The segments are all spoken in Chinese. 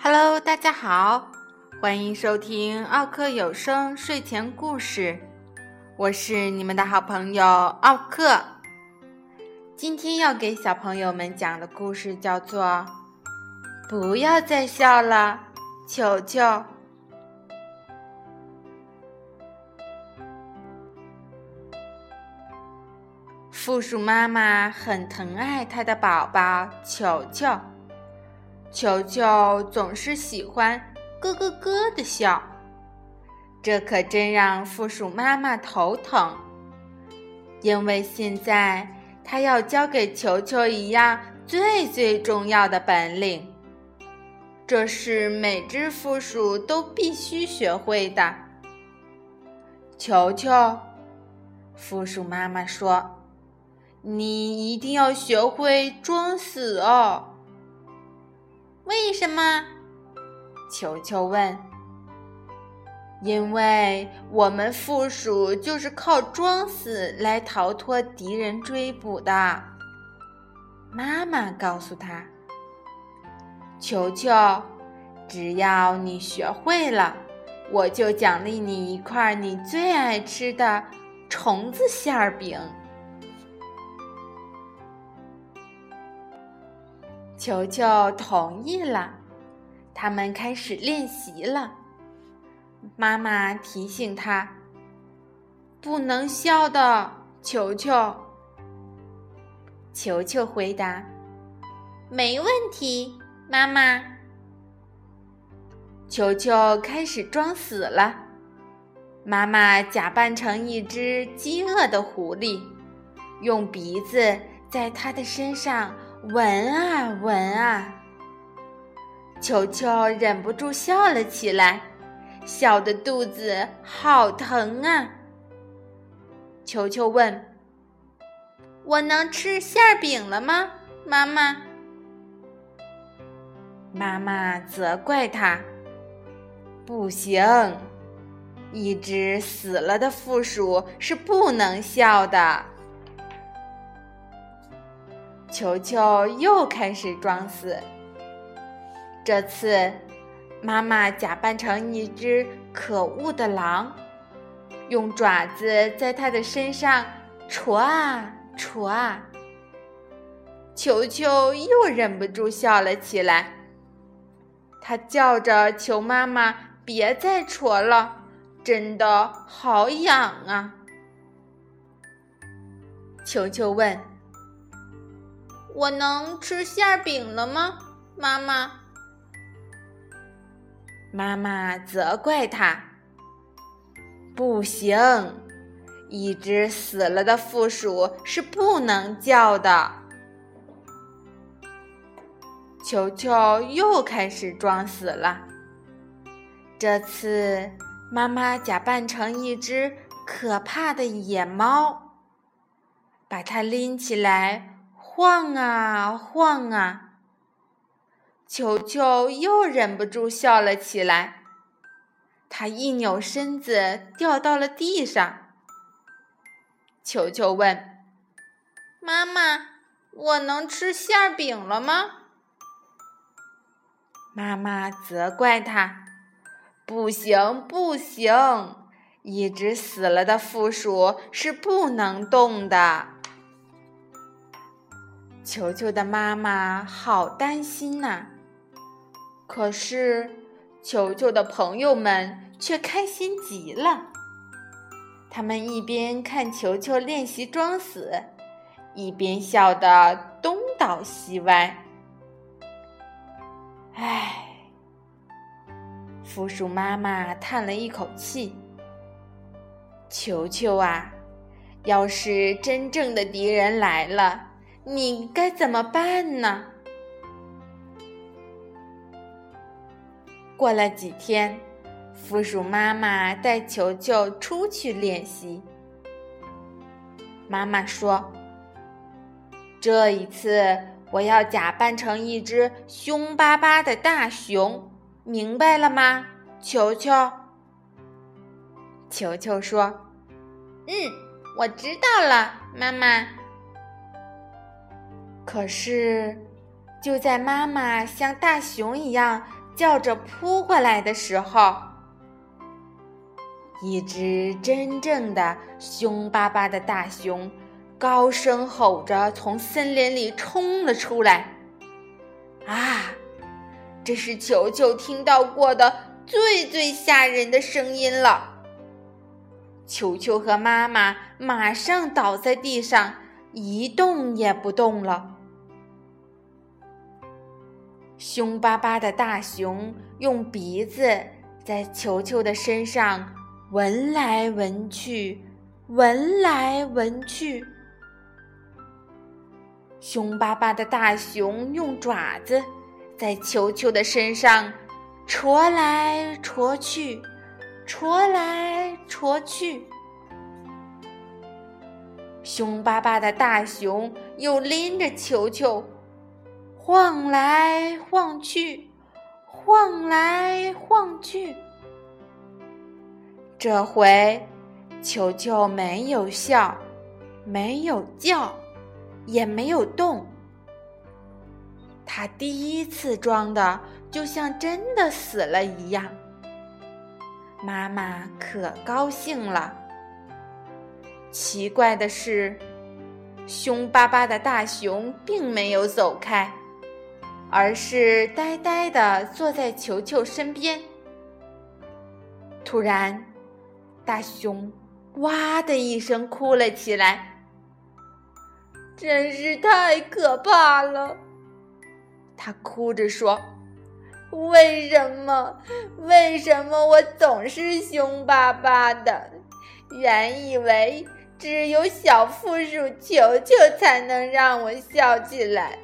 Hello，大家好，欢迎收听奥克有声睡前故事，我是你们的好朋友奥克。今天要给小朋友们讲的故事叫做《不要再笑了，球球》。负鼠妈妈很疼爱她的宝宝球球。球球总是喜欢咯咯咯的笑，这可真让负鼠妈妈头疼。因为现在她要教给球球一样最最重要的本领，这是每只负鼠都必须学会的。球球，负鼠妈妈说：“你一定要学会装死哦。”为什么？球球问。因为我们负鼠就是靠装死来逃脱敌人追捕的。妈妈告诉他：“球球，只要你学会了，我就奖励你一块你最爱吃的虫子馅儿饼。”球球同意了，他们开始练习了。妈妈提醒他：“不能笑的，球球。”球球回答：“没问题，妈妈。”球球开始装死了。妈妈假扮成一只饥饿的狐狸，用鼻子在他的身上。闻啊闻啊，球球忍不住笑了起来，笑得肚子好疼啊。球球问：“我能吃馅饼了吗，妈妈？”妈妈责怪他：“不行，一只死了的负鼠是不能笑的。”球球又开始装死。这次，妈妈假扮成一只可恶的狼，用爪子在他的身上戳啊戳啊。球球又忍不住笑了起来，他叫着求妈妈别再戳了，真的好痒啊！球球问。我能吃馅饼了吗，妈妈？妈妈责怪他：“不行，一只死了的负鼠是不能叫的。”球球又开始装死了。这次，妈妈假扮成一只可怕的野猫，把它拎起来。晃啊晃啊，球球又忍不住笑了起来。他一扭身子，掉到了地上。球球问：“妈妈，我能吃馅饼了吗？”妈妈责怪他：“不行，不行，一只死了的负鼠是不能动的。”球球的妈妈好担心呐，可是球球的朋友们却开心极了。他们一边看球球练习装死，一边笑得东倒西歪。唉，负鼠妈妈叹了一口气：“球球啊，要是真正的敌人来了。”你该怎么办呢？过了几天，负鼠妈妈带球球出去练习。妈妈说：“这一次我要假扮成一只凶巴巴的大熊，明白了吗？”球球。球球说：“嗯，我知道了，妈妈。”可是，就在妈妈像大熊一样叫着扑过来的时候，一只真正的凶巴巴的大熊高声吼着从森林里冲了出来。啊，这是球球听到过的最最吓人的声音了。球球和妈妈马上倒在地上，一动也不动了。凶巴巴的大熊用鼻子在球球的身上闻来闻去，闻来闻去。凶巴巴的大熊用爪子在球球的身上戳来戳去。戳来戳去，凶巴巴的大熊又拎着球球，晃来晃去，晃来晃去。这回，球球没有笑，没有叫，也没有动。他第一次装的，就像真的死了一样。妈妈可高兴了。奇怪的是，凶巴巴的大熊并没有走开，而是呆呆的坐在球球身边。突然，大熊“哇”的一声哭了起来，真是太可怕了。他哭着说。为什么？为什么我总是凶巴巴的？原以为只有小负鼠球球才能让我笑起来，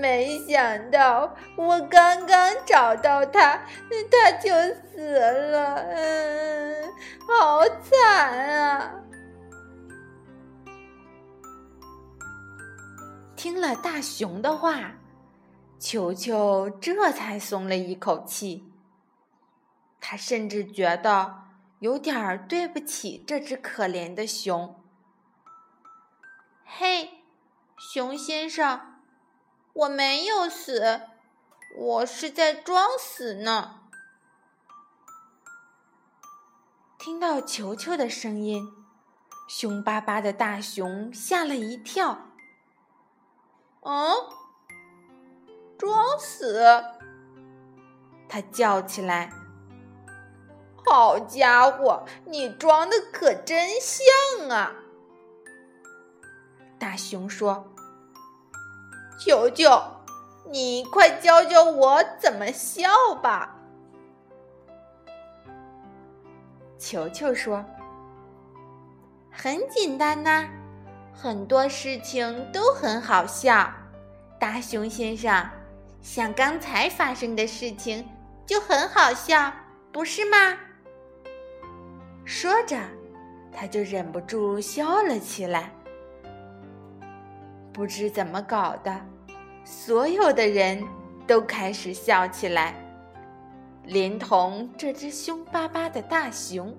没想到我刚刚找到他，他就死了。嗯，好惨啊！听了大熊的话。球球这才松了一口气，他甚至觉得有点儿对不起这只可怜的熊。嘿，熊先生，我没有死，我是在装死呢。听到球球的声音，凶巴巴的大熊吓了一跳。嗯。装死！他叫起来：“好家伙，你装的可真像啊！”大熊说：“球球，你快教教我怎么笑吧。”球球说：“很简单呐，很多事情都很好笑。”大熊先生。像刚才发生的事情就很好笑，不是吗？说着，他就忍不住笑了起来。不知怎么搞的，所有的人都开始笑起来，连同这只凶巴巴的大熊。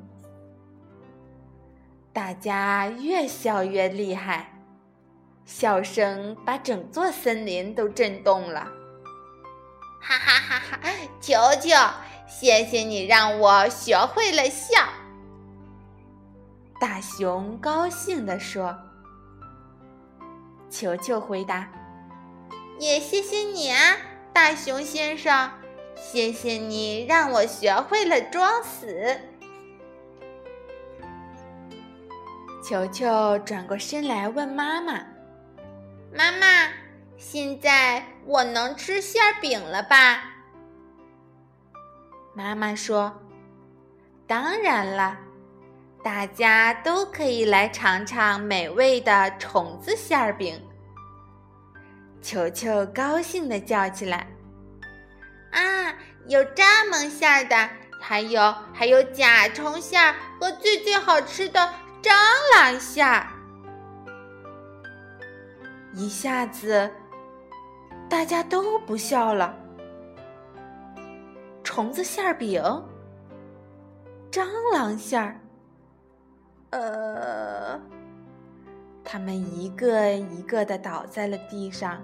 大家越笑越厉害，笑声把整座森林都震动了。哈哈哈！哈球球，谢谢你让我学会了笑。大熊高兴地说：“球球回答，也谢谢你啊，大熊先生，谢谢你让我学会了装死。”球球转过身来问妈妈：“妈妈。”现在我能吃馅饼了吧？妈妈说：“当然了，大家都可以来尝尝美味的虫子馅饼。”球球高兴地叫起来：“啊，有蚱蜢馅的，还有还有甲虫馅和最最好吃的蟑螂馅！”一下子。大家都不笑了。虫子馅儿饼，蟑螂馅儿，呃，他们一个一个的倒在了地上，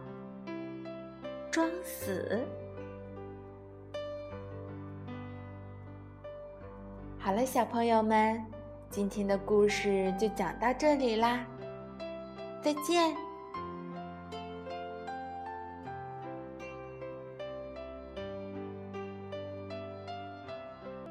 装死。好了小朋友们今天的故事就讲到这里啦。再见。